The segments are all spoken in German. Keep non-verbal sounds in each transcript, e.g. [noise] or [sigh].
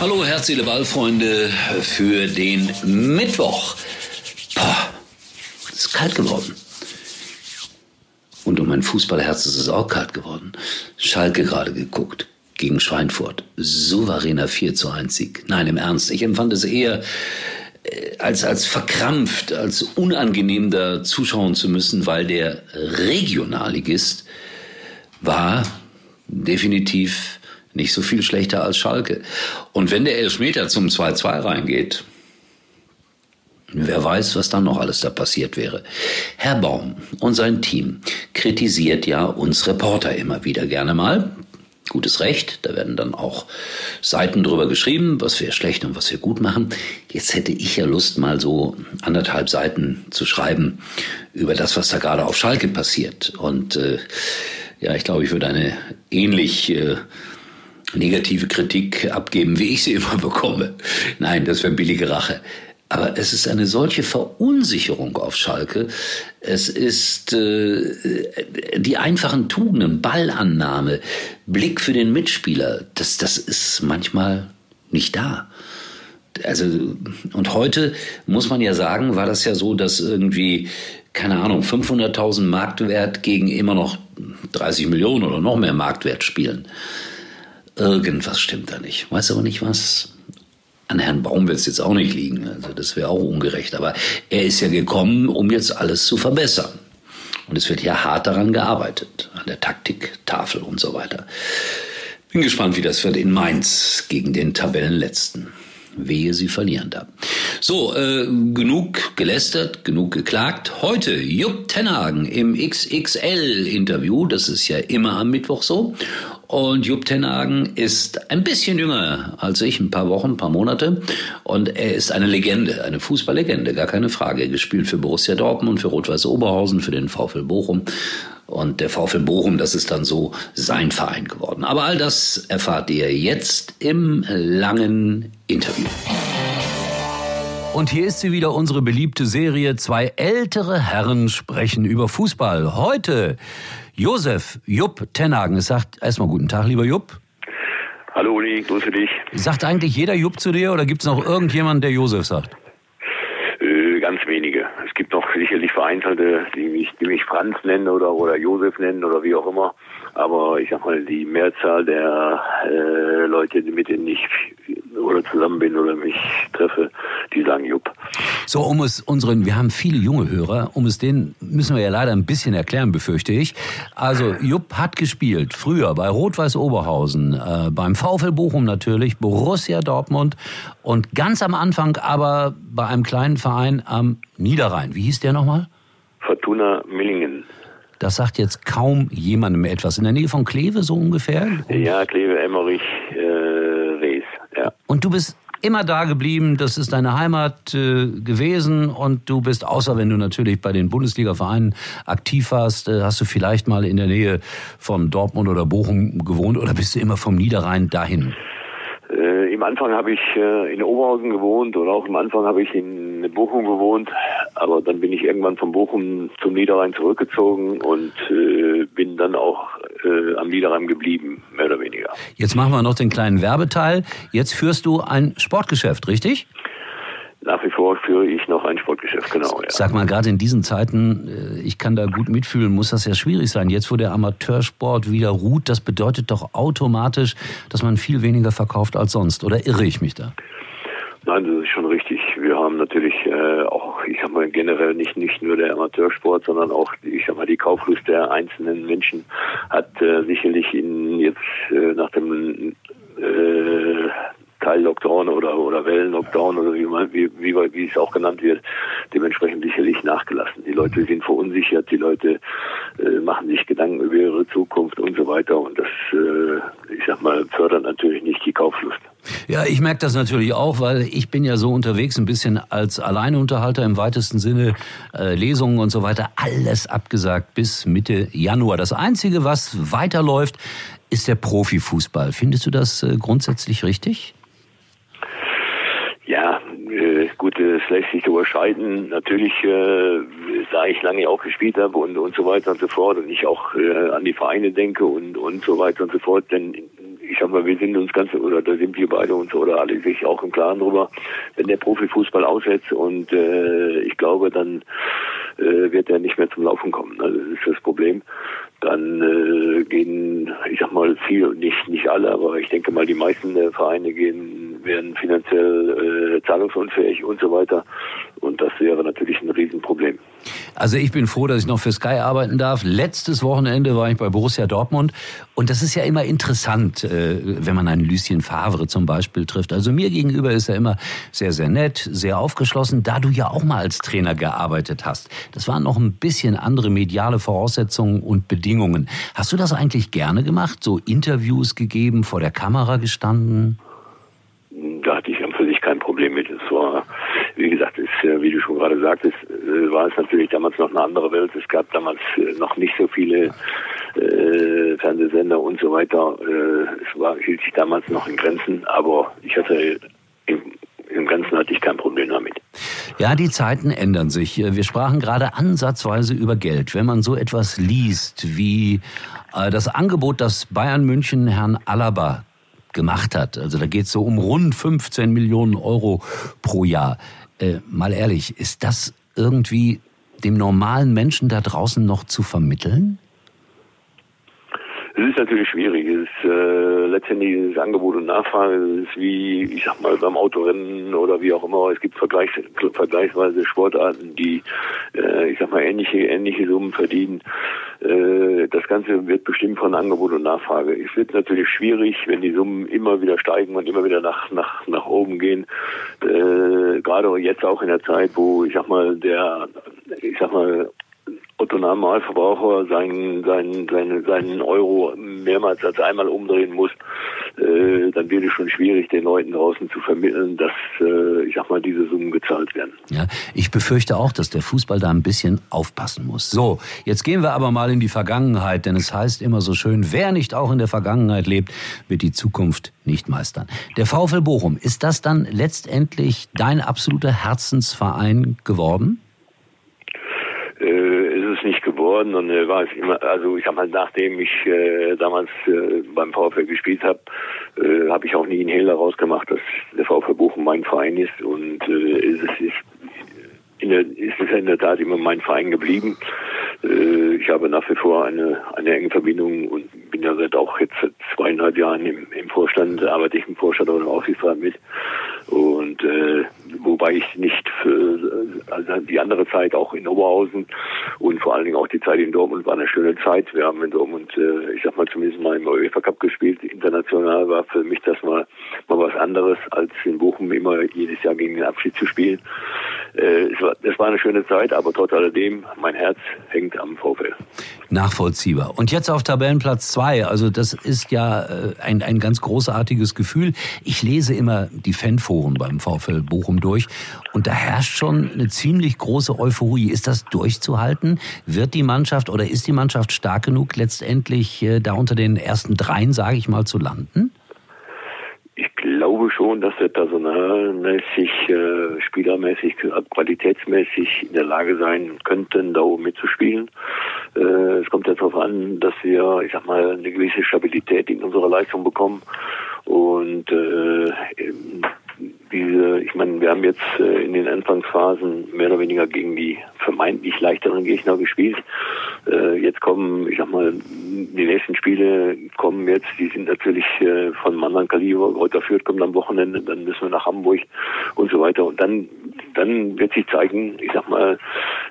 Hallo, herzliche Ballfreunde für den Mittwoch. Es ist kalt geworden. Und um mein Fußballherz ist es auch kalt geworden. Schalke gerade geguckt gegen Schweinfurt. Souveräner 4 zu 1 Sieg. Nein, im Ernst. Ich empfand es eher äh, als, als verkrampft, als unangenehm da zuschauen zu müssen, weil der Regionalligist war definitiv nicht so viel schlechter als Schalke. Und wenn der Elfmeter zum 2-2 reingeht, Wer weiß, was dann noch alles da passiert wäre. Herr Baum und sein Team kritisiert ja uns Reporter immer wieder gerne mal. Gutes Recht, da werden dann auch Seiten drüber geschrieben, was wir schlecht und was wir gut machen. Jetzt hätte ich ja Lust, mal so anderthalb Seiten zu schreiben über das, was da gerade auf Schalke passiert. Und äh, ja, ich glaube, ich würde eine ähnlich äh, negative Kritik abgeben, wie ich sie [laughs] immer bekomme. Nein, das wäre billige Rache. Aber es ist eine solche Verunsicherung auf Schalke. Es ist äh, die einfachen Tugenden, Ballannahme, Blick für den Mitspieler. Das, das ist manchmal nicht da. Also, und heute muss man ja sagen, war das ja so, dass irgendwie, keine Ahnung, 500.000 Marktwert gegen immer noch 30 Millionen oder noch mehr Marktwert spielen. Irgendwas stimmt da nicht. Weiß aber nicht was. An Herrn Baum wird es jetzt auch nicht liegen. Also das wäre auch ungerecht. Aber er ist ja gekommen, um jetzt alles zu verbessern. Und es wird ja hart daran gearbeitet, an der Taktiktafel und so weiter. Bin gespannt, wie das wird in Mainz gegen den Tabellenletzten. Wehe, sie verlieren da. So, äh, genug gelästert, genug geklagt. Heute Jupp Tenhagen im XXL-Interview. Das ist ja immer am Mittwoch so. Und Jupp Tenhagen ist ein bisschen jünger als ich, ein paar Wochen, ein paar Monate. Und er ist eine Legende, eine Fußballlegende, gar keine Frage. Er gespielt für Borussia Dortmund, für Rot-Weiß Oberhausen, für den VfL Bochum. Und der VfL Bochum, das ist dann so sein Verein geworden. Aber all das erfahrt ihr jetzt im langen Interview. Und hier ist sie wieder, unsere beliebte Serie. Zwei ältere Herren sprechen über Fußball. Heute Josef Jupp Tenhagen. Es sagt erstmal guten Tag, lieber Jupp. Hallo Uli, grüße dich. Sagt eigentlich jeder Jupp zu dir oder gibt es noch irgendjemanden, der Josef sagt? Äh, ganz wenige. Es gibt noch sicherlich Vereinzelte, die mich, die mich Franz nennen oder, oder Josef nennen oder wie auch immer. Aber ich sag mal, die Mehrzahl der äh, Leute, mit denen ich oder zusammen bin oder mich treffe, die sagen Jupp. So, um es unseren, wir haben viele junge Hörer, um es denen müssen wir ja leider ein bisschen erklären, befürchte ich. Also Jupp hat gespielt, früher bei Rot-Weiß Oberhausen, äh, beim VfL Bochum natürlich, Borussia Dortmund und ganz am Anfang aber bei einem kleinen Verein am Niederrhein. Wie hieß der nochmal? Fortuna Millingen. Das sagt jetzt kaum jemandem etwas. In der Nähe von Kleve so ungefähr? Ja, Kleve, Emmerich, äh, Rees, ja. Und du bist immer da geblieben, das ist deine Heimat äh, gewesen und du bist, außer wenn du natürlich bei den Bundesliga-Vereinen aktiv warst, äh, hast du vielleicht mal in der Nähe von Dortmund oder Bochum gewohnt oder bist du immer vom Niederrhein dahin? Äh, Im Anfang habe ich äh, in Oberhausen gewohnt oder auch im Anfang habe ich in Bochum gewohnt, aber dann bin ich irgendwann von Bochum zum Niederrhein zurückgezogen und äh, bin dann auch äh, am Niederrhein geblieben, mehr oder weniger. Jetzt machen wir noch den kleinen Werbeteil. Jetzt führst du ein Sportgeschäft, richtig? Nach wie vor führe ich noch ein Sportgeschäft, genau. Ja. Sag mal, gerade in diesen Zeiten, äh, ich kann da gut mitfühlen, muss das ja schwierig sein. Jetzt, wo der Amateursport wieder ruht, das bedeutet doch automatisch, dass man viel weniger verkauft als sonst. Oder irre ich mich da? Nein, das ist schon richtig. Wir haben natürlich äh, auch, ich sag mal, generell nicht, nicht nur der Amateursport, sondern auch, ich sag mal, die Kauflust der einzelnen Menschen hat äh, sicherlich in jetzt äh, nach dem äh, Teil-Lockdown oder, oder Wellen-Lockdown oder wie, man, wie, wie, wie es auch genannt wird, dementsprechend sicherlich nachgelassen. Die Leute sind verunsichert, die Leute äh, machen sich Gedanken über ihre Zukunft und so weiter und das, äh, sag mal, fördert natürlich nicht die Kauflust. Ja, ich merke das natürlich auch, weil ich bin ja so unterwegs, ein bisschen als Alleinunterhalter im weitesten Sinne, äh, Lesungen und so weiter, alles abgesagt bis Mitte Januar. Das Einzige, was weiterläuft, ist der Profifußball. Findest du das äh, grundsätzlich richtig? Ja, äh, gut, es lässt sich überschreiten. Natürlich, äh, da ich lange auch gespielt habe und, und so weiter und so fort und ich auch äh, an die Vereine denke und, und so weiter und so fort, denn ich sag mal, wir sind uns ganz, oder da sind wir beide uns oder alle sich auch im Klaren drüber, wenn der Profifußball aussetzt und äh, ich glaube, dann äh, wird er nicht mehr zum Laufen kommen. Also das ist das Problem. Dann äh, gehen, ich sag mal, viel, nicht nicht alle, aber ich denke mal, die meisten der Vereine gehen, werden finanziell äh, zahlungsunfähig und so weiter. Und das wäre natürlich ein Riesenproblem. Also ich bin froh, dass ich noch für Sky arbeiten darf. Letztes Wochenende war ich bei Borussia Dortmund und das ist ja immer interessant, äh, wenn man einen Lucien Favre zum Beispiel trifft. Also mir gegenüber ist er immer sehr, sehr nett, sehr aufgeschlossen, da du ja auch mal als Trainer gearbeitet hast. Das waren noch ein bisschen andere mediale Voraussetzungen und Bedingungen. Hast du das eigentlich gerne gemacht? So Interviews gegeben, vor der Kamera gestanden? Da hatte ich an für sich kein Problem war wie gesagt, ist, wie du schon gerade sagtest, äh, war es natürlich damals noch eine andere Welt. Es gab damals äh, noch nicht so viele äh, Fernsehsender und so weiter. Äh, es war, hielt sich damals noch in Grenzen, aber ich hatte im, im Ganzen hatte ich kein Problem damit. Ja, die Zeiten ändern sich. Wir sprachen gerade ansatzweise über Geld. Wenn man so etwas liest wie äh, das Angebot, das Bayern München Herrn Alaba gemacht hat. Also da geht es so um rund 15 Millionen Euro pro Jahr. Äh, mal ehrlich, ist das irgendwie dem normalen Menschen da draußen noch zu vermitteln? Es ist natürlich schwierig. Es ist äh, letztendlich ist Angebot und Nachfrage. Es ist wie, ich sag mal, beim Autorennen oder wie auch immer. Es gibt Vergleichs vergleichsweise Sportarten, die, äh, ich sag mal, ähnliche, ähnliche Summen verdienen. Äh, das Ganze wird bestimmt von Angebot und Nachfrage. Es wird natürlich schwierig, wenn die Summen immer wieder steigen und immer wieder nach, nach, nach oben gehen. Äh, gerade jetzt auch in der Zeit, wo, ich sag mal, der, ich sag mal, Otto Normalverbraucher seinen, seinen, seinen, seinen Euro mehrmals als einmal umdrehen muss, äh, dann wird es schon schwierig, den Leuten draußen zu vermitteln, dass, äh, ich sag mal, diese Summen gezahlt werden. Ja, ich befürchte auch, dass der Fußball da ein bisschen aufpassen muss. So, jetzt gehen wir aber mal in die Vergangenheit, denn es heißt immer so schön, wer nicht auch in der Vergangenheit lebt, wird die Zukunft nicht meistern. Der VfL Bochum, ist das dann letztendlich dein absoluter Herzensverein geworden? Geworden und äh, war es immer, also ich sag mal, nachdem ich äh, damals äh, beim VfL gespielt habe, äh, habe ich auch nie einen Hehl daraus gemacht, dass der VfL Bochum mein Verein ist und äh, es ist, in der, ist es in der Tat immer mein Verein geblieben. Äh, ich habe nach wie vor eine, eine enge Verbindung und bin ja seit auch jetzt seit zweieinhalb Jahren im, im Vorstand, arbeite ich im Vorstand oder im Aufsichtsrat mit. Und äh, wobei ich nicht für, also die andere Zeit auch in Oberhausen und vor allen Dingen auch die Zeit in Dortmund war eine schöne Zeit. Wir haben in Dortmund, äh, ich sag mal zumindest mal im UEFA Cup gespielt. International war für mich das mal mal was anderes als in Bochum immer jedes Jahr gegen den Abschied zu spielen. Äh, es war, das war eine schöne Zeit, aber trotz alledem, mein Herz hängt am VfL. Nachvollziehbar. Und jetzt auf Tabellenplatz zwei. Also das ist ja äh, ein, ein ganz großartiges Gefühl. Ich lese immer die Fanforen beim VfL Bochum durch und da herrscht schon eine ziemlich große Euphorie. Ist das durchzuhalten? Wird die Mannschaft oder ist die Mannschaft stark genug, letztendlich äh, da unter den ersten dreien, sage ich mal, zu landen? Ich glaube schon, dass wir personalmäßig, äh, spielermäßig, qualitätsmäßig in der Lage sein könnten, da oben mitzuspielen. Äh, es kommt ja darauf an, dass wir, ich sag mal, eine gewisse Stabilität in unserer Leistung bekommen. Und äh, diese, ich meine, wir haben jetzt äh, in den Anfangsphasen mehr oder weniger gegen die vermeintlich leichteren Gegner gespielt. Äh, jetzt kommen, ich sag mal, die nächsten Spiele kommen jetzt, die sind natürlich äh, von einem anderen Kaliber. Reuter Fürth kommt am Wochenende, dann müssen wir nach Hamburg und so weiter. Und dann, dann wird sich zeigen, ich sag mal,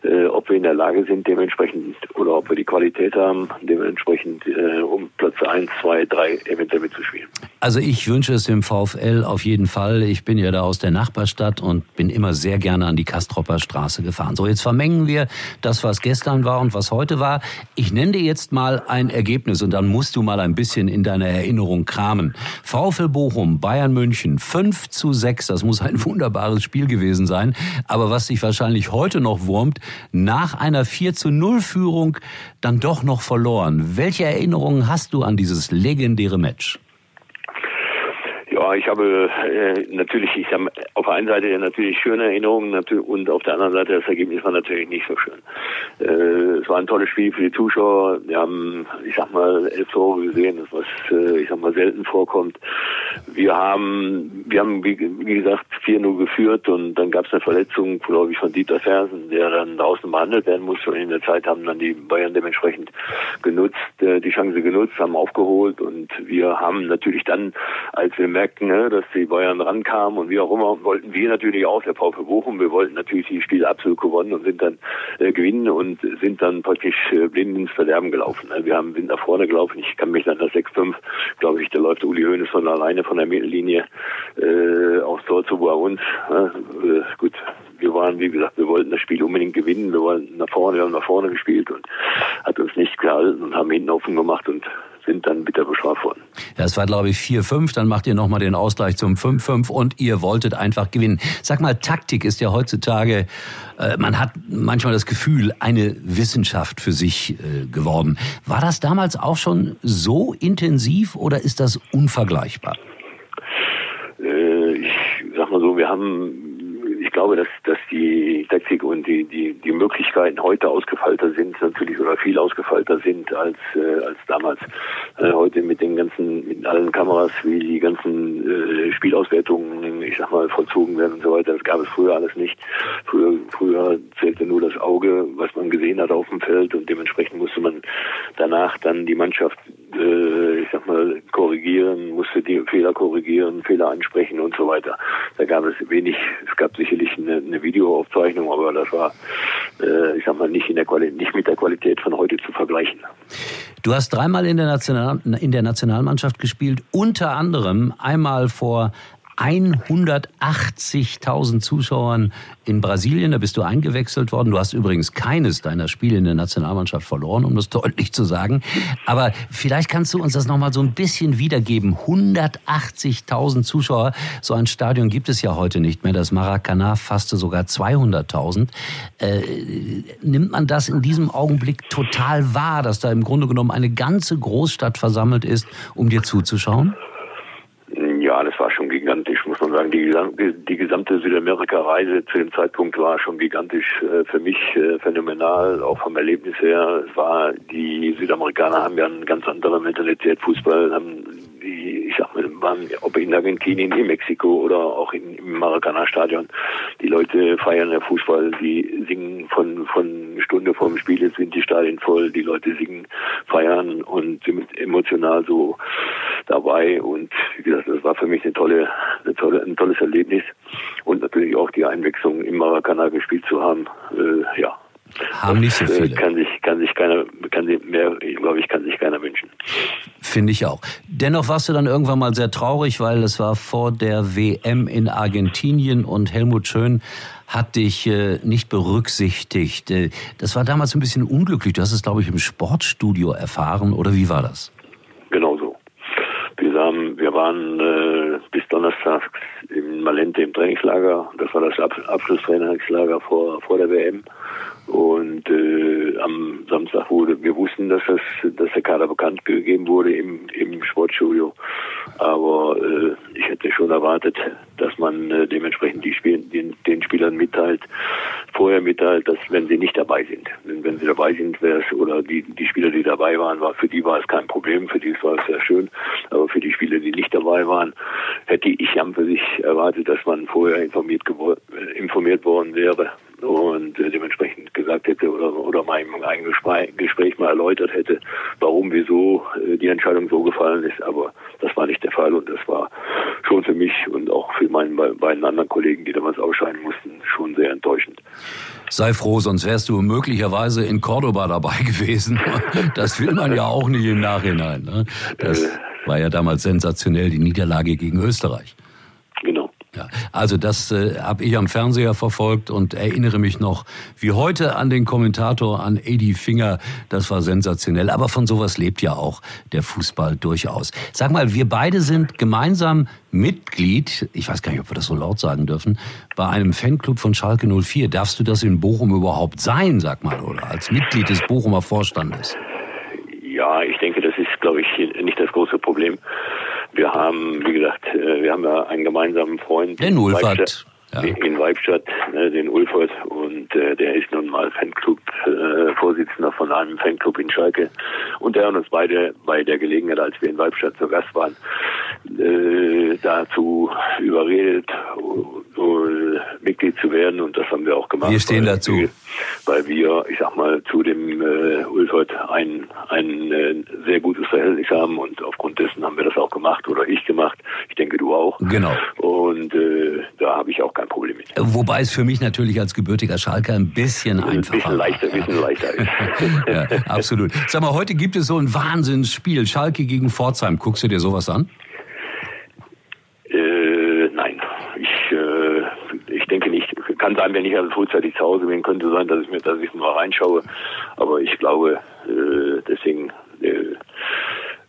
äh, ob wir in der Lage sind, dementsprechend, oder ob wir die Qualität haben, dementsprechend äh, um Platz 1, 2, 3 eventuell mitzuspielen. Also ich wünsche es dem VfL auf jeden Fall. Ich bin ja da aus der Nachbarstadt und bin immer sehr gerne an die Kastropper Straße gefahren. So, jetzt vermengen wir das, was gestern war und was heute war. Ich nenne dir jetzt mal ein Ergebnis und dann musst du mal ein bisschen in deiner Erinnerung kramen. VfL Bochum, Bayern München, 5 zu 6. Das muss ein wunderbares Spiel gewesen sein. Aber was sich wahrscheinlich heute noch wurmt, nach einer 4 zu 0 Führung dann doch noch verloren. Welche Erinnerungen hast du an dieses legendäre Match? the Ich habe äh, natürlich, ich habe auf der einen Seite natürlich schöne Erinnerungen und auf der anderen Seite das Ergebnis war natürlich nicht so schön. Äh, es war ein tolles Spiel für die Zuschauer. Wir haben, ich sag mal, elf Tore gesehen, was äh, ich sag mal selten vorkommt. Wir haben, wir haben wie, wie gesagt 4-0 geführt und dann gab es eine Verletzung, glaube ich, von Dieter Fersen, der dann draußen behandelt werden musste. Und in der Zeit haben dann die Bayern dementsprechend genutzt, äh, die Chance genutzt, haben aufgeholt und wir haben natürlich dann, als wir merkten, ne, dass die Bayern rankamen und wie auch immer, wollten wir natürlich auch, der VfB Bochum, wir wollten natürlich die Spiele absolut gewonnen und sind dann äh, gewinnen und sind dann praktisch äh, blind ins Verderben gelaufen. Ne. Wir haben, sind nach vorne gelaufen, ich kann mich an das 6-5, glaube ich, da läuft Uli Hoeneß von alleine von der Mittellinie äh, aufs Tor zu bei uns. Ne. Äh, gut, wir waren, wie gesagt, wir wollten das Spiel unbedingt gewinnen, wir wollten nach vorne, wir haben nach vorne gespielt und hat uns nicht gehalten und haben hinten offen gemacht und sind dann bitter bestraft worden. Ja, es war, glaube ich, 4-5, dann macht ihr nochmal den Ausgleich zum 5-5 und ihr wolltet einfach gewinnen. Sag mal, Taktik ist ja heutzutage, äh, man hat manchmal das Gefühl, eine Wissenschaft für sich äh, geworden. War das damals auch schon so intensiv oder ist das unvergleichbar? Äh, ich sag mal so, wir haben glaube, dass, dass die Taktik und die, die, die Möglichkeiten heute ausgefeilter sind, natürlich oder viel ausgefeilter sind als, äh, als damals. Äh, heute mit den ganzen, mit allen Kameras, wie die ganzen äh, Spielauswertungen, ich sag mal, vollzogen werden und so weiter. Das gab es früher alles nicht. Früher, früher zählte nur das Auge, was man gesehen hat auf dem Feld und dementsprechend musste man danach dann die Mannschaft, äh, ich sag mal, korrigieren, musste die Fehler korrigieren, Fehler ansprechen und so weiter. Da gab es wenig, es gab sicherlich eine, eine Videoaufzeichnung, aber das war, äh, ich sag mal, nicht in der Qualität, nicht mit der Qualität von heute zu vergleichen. Du hast dreimal in der, National, in der Nationalmannschaft gespielt, unter anderem einmal vor 180.000 Zuschauern in Brasilien. Da bist du eingewechselt worden. Du hast übrigens keines deiner Spiele in der Nationalmannschaft verloren, um das [laughs] deutlich zu sagen. Aber vielleicht kannst du uns das nochmal so ein bisschen wiedergeben. 180.000 Zuschauer. So ein Stadion gibt es ja heute nicht mehr. Das Maracanã fasste sogar 200.000. Äh, nimmt man das in diesem Augenblick total wahr, dass da im Grunde genommen eine ganze Großstadt versammelt ist, um dir zuzuschauen? Ja, das war schon gigantisch, muss man sagen. Die, die gesamte Südamerika-Reise zu dem Zeitpunkt war schon gigantisch äh, für mich äh, phänomenal, auch vom Erlebnis her. Es war, die Südamerikaner haben ja eine ganz andere Mentalität. Fußball haben die, ich sag mal, waren, ob in Argentinien, in Mexiko oder auch in, im Maracanã-Stadion. Die Leute feiern ja Fußball, die singen von, von Stunde vor dem Spiel, jetzt sind die Stadien voll, die Leute singen, feiern und sind emotional so dabei und wie gesagt, das war für mich eine tolle, eine tolle, ein tolles Erlebnis und natürlich auch die Einwechslung im Maracanã gespielt zu haben. Äh, ja, haben nicht so äh, viele. Kann sich, kann sich keiner, kann sich mehr, glaube ich, kann sich keiner wünschen. Finde ich auch. Dennoch warst du dann irgendwann mal sehr traurig, weil es war vor der WM in Argentinien und Helmut Schön hat dich äh, nicht berücksichtigt. Äh, das war damals ein bisschen unglücklich. Du hast es, glaube ich, im Sportstudio erfahren, oder wie war das? Genau so. Wir, haben, wir waren äh, bis Donnerstag in Malente im Trainingslager. Das war das Ab Abschlusstrainingslager vor, vor der WM. Und äh, am Samstag wurde, wir wussten, dass das, dass der Kader bekannt gegeben wurde im, im Sportstudio. Aber äh, ich hätte schon erwartet, dass man äh, dementsprechend die Spiel, den, den Spielern mitteilt, vorher mitteilt, dass wenn sie nicht dabei sind. Wenn, wenn sie dabei sind, wäre es, oder die, die Spieler, die dabei waren, war, für die war es kein Problem, für die war es sehr schön. Aber für die Spieler, die nicht dabei waren, hätte ich am für sich erwartet, dass man vorher informiert, informiert worden wäre und äh, dementsprechend gesagt hätte oder, oder im eigenen Gespräch mal erläutert hätte, warum, wieso äh, die Entscheidung so gefallen ist. Aber das war nicht der Fall und das war schon für mich und auch für meine beiden anderen Kollegen, die damals ausscheiden mussten, schon sehr enttäuschend. Sei froh, sonst wärst du möglicherweise in Cordoba dabei [laughs] gewesen. Das will man ja auch nicht im Nachhinein. Ne? Das äh. war ja damals sensationell, die Niederlage gegen Österreich. Ja, also das äh, habe ich am Fernseher verfolgt und erinnere mich noch wie heute an den Kommentator, an Edi Finger. Das war sensationell. Aber von sowas lebt ja auch der Fußball durchaus. Sag mal, wir beide sind gemeinsam Mitglied, ich weiß gar nicht, ob wir das so laut sagen dürfen, bei einem Fanclub von Schalke 04. Darfst du das in Bochum überhaupt sein, sag mal, oder als Mitglied des Bochumer Vorstandes? Ja, ich denke, das ist, glaube ich, nicht das große Problem Wir haben, wie gesagt, äh, wir haben ja einen gemeinsamen Freund. Den Ulfert ja. in Weibstadt, ne, den Ulfert, und äh, der ist nun mal Fanclub-Vorsitzender äh, von einem Fanclub in Schalke. Und der hat uns beide bei der Gelegenheit, als wir in Weibstadt zu Gast waren, äh, dazu überredet, uh, Mitglied zu werden und das haben wir auch gemacht. Wir stehen dazu. Weil wir, ich sag mal, zu dem äh, Ulfert ein, ein äh, sehr gutes Verhältnis haben und aufgrund dessen haben wir das auch gemacht oder ich gemacht. Ich denke, du auch. Genau. Und äh, da habe ich auch kein Problem mit. Wobei es für mich natürlich als gebürtiger Schalker ein bisschen einfacher Ein bisschen leichter, ein bisschen [laughs] leichter ist. ja, absolut. Sag mal, heute gibt es so ein Wahnsinnsspiel. Schalke gegen Pforzheim. Guckst du dir sowas an? Äh, nein. Ich, äh, ich denke nicht. Kann sein, wenn ich also frühzeitig zu Hause bin, könnte sein, dass ich mir, dass ich mal reinschaue. Aber ich glaube, äh, deswegen äh,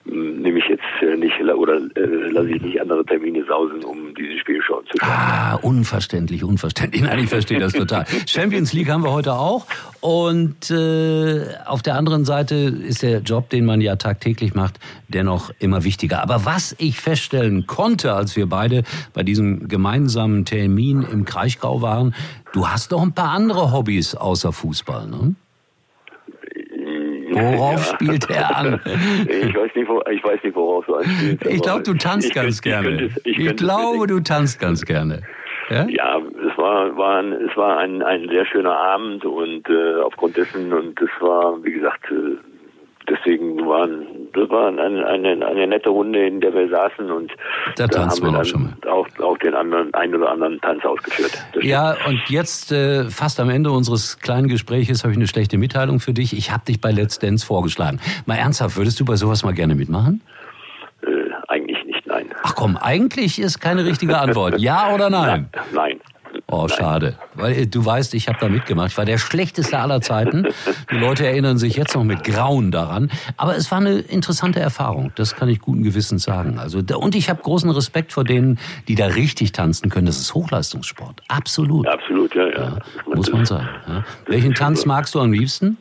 nehme ich jetzt äh, nicht oder äh, lasse ich nicht andere Termine sausen, um dieses Spiel schauen zu können. Ah, unverständlich, unverständlich. [laughs] Nein, ich verstehe das total. Champions League haben wir heute auch und äh, auf der anderen Seite ist der Job, den man ja tagtäglich macht, dennoch immer wichtiger. Aber was ich feststellen konnte, als wir beide bei diesem gemeinsamen Termin im Kraichgau waren, du hast doch ein paar andere Hobbys außer Fußball, ne? Worauf ja. spielt er an? Ich weiß nicht, wo, ich weiß nicht worauf du anspielst. Ich glaube, du tanzt ich ganz könnte, gerne. Ich, könnte, ich, ich glaube, du tanzt ganz gerne. Ja, ja es war, war, ein, es war ein, ein sehr schöner Abend und äh, aufgrund dessen, und es war, wie gesagt, äh, deswegen waren, das war eine, eine, eine nette Runde, in der wir saßen und da, da haben wir dann auch, schon mal. Auch, auch den anderen, einen oder anderen Tanz ausgeführt. Ja, und jetzt äh, fast am Ende unseres kleinen Gespräches habe ich eine schlechte Mitteilung für dich. Ich habe dich bei Let's Dance vorgeschlagen. Mal ernsthaft, würdest du bei sowas mal gerne mitmachen? Äh, eigentlich nicht, nein. Ach komm, eigentlich ist keine richtige Antwort. Ja oder nein? [laughs] Nein. Oh, schade. Weil äh, du weißt, ich habe da mitgemacht. Ich war der schlechteste aller Zeiten. Die Leute erinnern sich jetzt noch mit Grauen daran. Aber es war eine interessante Erfahrung. Das kann ich guten Gewissens sagen. Also, und ich habe großen Respekt vor denen, die da richtig tanzen können. Das ist Hochleistungssport. Absolut. Absolut, ja, ja. ja muss man sagen. Ja. Welchen Tanz magst du am liebsten?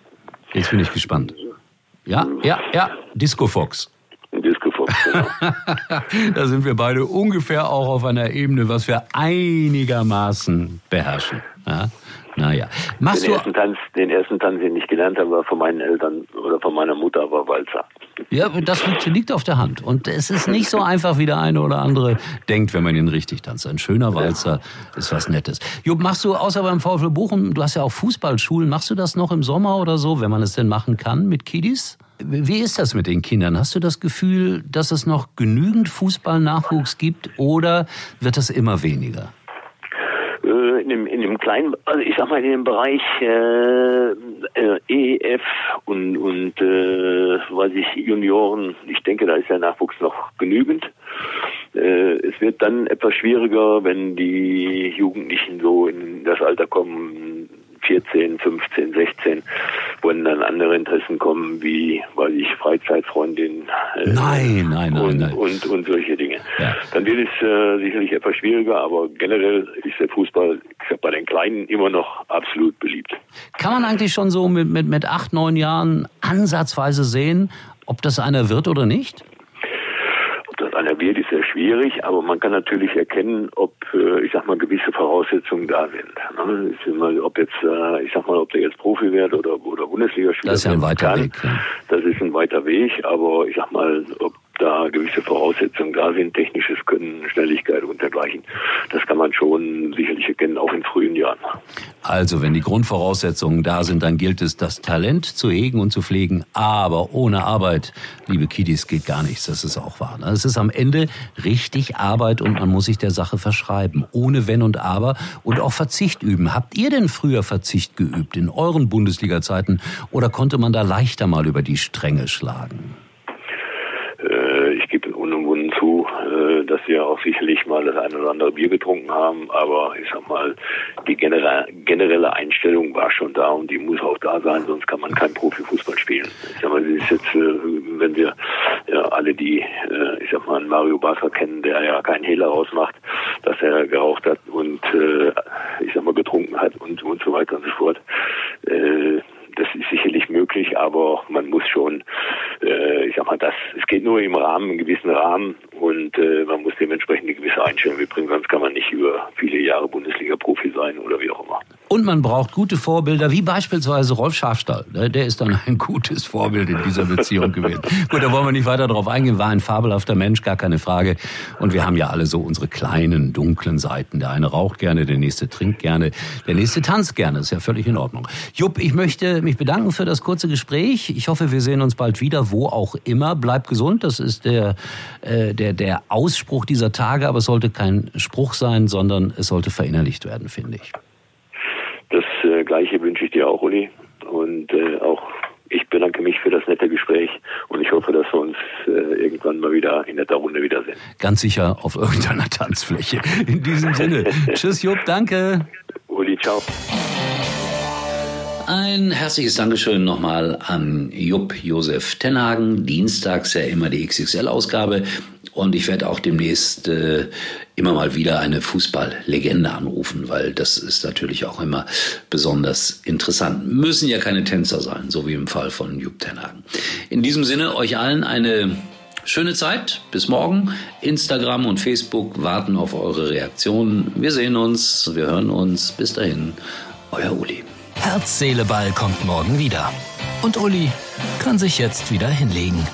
Jetzt bin ich gespannt. Ja, ja, ja. Disco Fox. [laughs] Da sind wir beide ungefähr auch auf einer Ebene, was wir einigermaßen beherrschen. Ja? Naja. Machst den, ersten Tanz, den ersten Tanz, den ich gelernt habe, war von meinen Eltern oder von meiner Mutter, war Walzer. Ja, das liegt auf der Hand. Und es ist nicht so einfach, wie der eine oder andere denkt, wenn man ihn richtig tanzt. Ein schöner Walzer ist was Nettes. Jupp, machst du außer beim VfL Bochum, du hast ja auch Fußballschulen, machst du das noch im Sommer oder so, wenn man es denn machen kann mit Kiddies? Wie ist das mit den Kindern? Hast du das Gefühl, dass es noch genügend Fußballnachwuchs gibt oder wird das immer weniger? Äh, in dem, in dem kleinen, also ich sag mal in dem Bereich äh, äh, EF und und äh, weiß ich Junioren, ich denke, da ist der Nachwuchs noch genügend. Äh, es wird dann etwas schwieriger, wenn die Jugendlichen so in das Alter kommen, 14, 15, 16, wo dann andere Interessen kommen, wie, weil ich Freizeitfreundin. Äh, nein, nein, nein, und, nein. Und, und solche Dinge. Ja. Dann wird es äh, sicherlich etwas schwieriger, aber generell ist der Fußball ich bei den Kleinen immer noch absolut beliebt. Kann man eigentlich schon so mit, mit, mit acht, neun Jahren ansatzweise sehen, ob das einer wird oder nicht? Wird, ist sehr schwierig, aber man kann natürlich erkennen, ob, äh, ich sag mal, gewisse Voraussetzungen da sind. Ne? Ob jetzt, äh, ich sag mal, ob der jetzt Profi wird oder, oder Bundesligaspieler. Das ist ja ein weiter kann. Weg. Ja. Das ist ein weiter Weg, aber ich sag mal, ob da gewisse Voraussetzungen da sind, technisches Können, Schnelligkeit und dergleichen. Das kann man schon sicherlich erkennen, auch in frühen Jahren. Also, wenn die Grundvoraussetzungen da sind, dann gilt es, das Talent zu hegen und zu pflegen. Aber ohne Arbeit, liebe Kiddies, geht gar nichts. Das ist auch wahr. Ne? Es ist am Ende richtig Arbeit und man muss sich der Sache verschreiben. Ohne Wenn und Aber und auch Verzicht üben. Habt ihr denn früher Verzicht geübt in euren Bundesliga-Zeiten oder konnte man da leichter mal über die Stränge schlagen? Dass wir auch sicherlich mal das eine oder andere Bier getrunken haben, aber ich sag mal, die generelle Einstellung war schon da und die muss auch da sein, sonst kann man kein Profifußball spielen. Ich sag mal, das ist jetzt, äh, wenn wir ja, alle die, äh, ich sag mal, Mario Basler kennen, der ja keinen Hehler rausmacht, dass er geraucht hat und äh, ich sag mal getrunken hat und und so weiter und so fort das ist sicherlich möglich, aber man muss schon, äh, ich sag mal, das, es geht nur im Rahmen, im gewissen Rahmen und äh, man muss dementsprechend eine gewisse Einstellung mitbringen, sonst kann man nicht über viele Jahre Bundesliga-Profi sein oder wie auch immer. Und man braucht gute Vorbilder, wie beispielsweise Rolf Schafstall. Ne, der ist dann ein gutes Vorbild in dieser Beziehung gewesen. Gut, da wollen wir nicht weiter darauf eingehen. War ein fabelhafter Mensch, gar keine Frage. Und wir haben ja alle so unsere kleinen, dunklen Seiten. Der eine raucht gerne, der nächste trinkt gerne, der nächste tanzt gerne. Ist ja völlig in Ordnung. Jupp, ich möchte mich bedanken für das kurze Gespräch. Ich hoffe, wir sehen uns bald wieder, wo auch immer. Bleibt gesund. Das ist der, äh, der, der Ausspruch dieser Tage. Aber es sollte kein Spruch sein, sondern es sollte verinnerlicht werden, finde ich. Das äh, Gleiche wünsche ich dir auch, Uli. Und äh, auch ich bedanke mich für das nette Gespräch und ich hoffe, dass wir uns äh, irgendwann mal wieder in netter Runde wiedersehen. Ganz sicher auf irgendeiner Tanzfläche. In diesem Sinne. [laughs] Tschüss, Jupp, danke. Uli, ciao. Ein herzliches Dankeschön nochmal an Jupp Josef Tenhagen. Dienstags ja immer die XXL-Ausgabe. Und ich werde auch demnächst äh, immer mal wieder eine Fußballlegende anrufen, weil das ist natürlich auch immer besonders interessant. Müssen ja keine Tänzer sein, so wie im Fall von Jupp Tenhagen. In diesem Sinne euch allen eine schöne Zeit. Bis morgen. Instagram und Facebook warten auf eure Reaktionen. Wir sehen uns, wir hören uns. Bis dahin, euer Uli. Herz, Seele, Ball kommt morgen wieder. Und Uli kann sich jetzt wieder hinlegen.